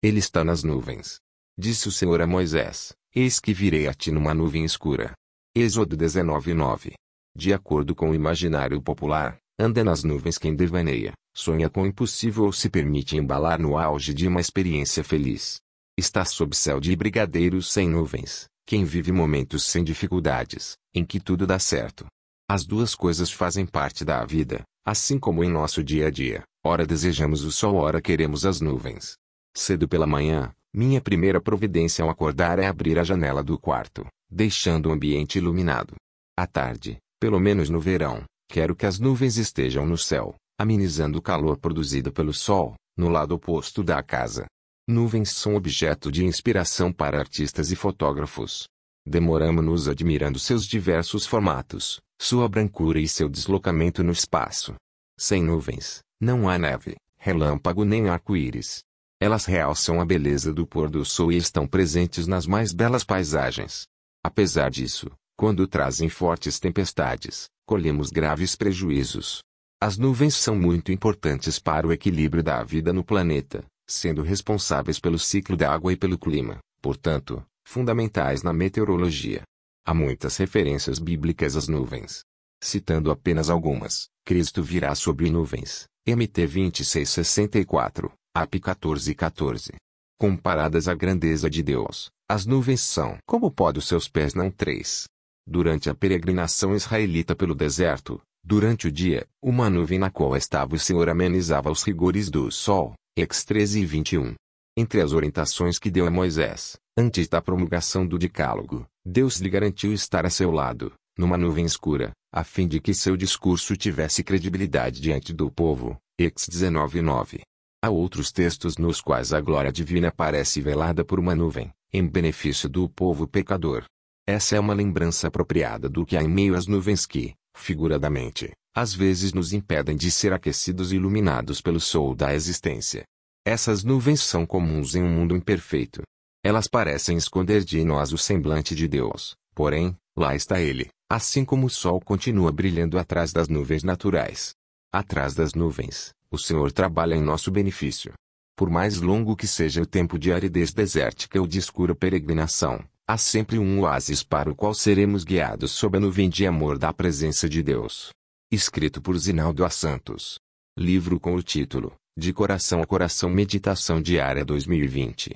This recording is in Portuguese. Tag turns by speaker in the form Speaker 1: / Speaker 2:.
Speaker 1: Ele está nas nuvens. Disse o Senhor a Moisés: Eis que virei a ti numa nuvem escura. Êxodo 19:9. De acordo com o imaginário popular, anda nas nuvens quem devaneia, sonha com o impossível ou se permite embalar no auge de uma experiência feliz. Está sob céu de brigadeiros sem nuvens, quem vive momentos sem dificuldades, em que tudo dá certo. As duas coisas fazem parte da vida, assim como em nosso dia a dia. Ora desejamos o sol, ora queremos as nuvens. Cedo pela manhã, minha primeira providência ao acordar é abrir a janela do quarto, deixando o ambiente iluminado. À tarde, pelo menos no verão, quero que as nuvens estejam no céu, amenizando o calor produzido pelo sol, no lado oposto da casa. Nuvens são objeto de inspiração para artistas e fotógrafos. Demoramos-nos admirando seus diversos formatos, sua brancura e seu deslocamento no espaço. Sem nuvens, não há neve, relâmpago nem arco-íris. Elas realçam a beleza do pôr do sol e estão presentes nas mais belas paisagens. Apesar disso, quando trazem fortes tempestades, colhemos graves prejuízos. As nuvens são muito importantes para o equilíbrio da vida no planeta, sendo responsáveis pelo ciclo da água e pelo clima, portanto, fundamentais na meteorologia. Há muitas referências bíblicas às nuvens. Citando apenas algumas, Cristo virá sobre nuvens, MT 2664, AP 1414. Comparadas à grandeza de Deus, as nuvens são como dos seus pés não três. Durante a peregrinação israelita pelo deserto, durante o dia, uma nuvem na qual estava o Senhor amenizava os rigores do sol, Ex 13 e 21. Entre as orientações que deu a Moisés, antes da promulgação do Decálogo, Deus lhe garantiu estar a seu lado, numa nuvem escura, a fim de que seu discurso tivesse credibilidade diante do povo. Ex 19:9. Há outros textos nos quais a glória divina parece velada por uma nuvem, em benefício do povo pecador. Essa é uma lembrança apropriada do que há em meio às nuvens que, figuradamente, às vezes nos impedem de ser aquecidos e iluminados pelo sol da existência. Essas nuvens são comuns em um mundo imperfeito. Elas parecem esconder de nós o semblante de Deus, porém, lá está Ele, assim como o sol continua brilhando atrás das nuvens naturais. Atrás das nuvens, o Senhor trabalha em nosso benefício. Por mais longo que seja o tempo de aridez desértica ou de escura peregrinação, há sempre um oásis para o qual seremos guiados sob a nuvem de amor da presença de Deus. Escrito por Zinaldo A. Santos. Livro com o título De Coração a Coração Meditação Diária 2020.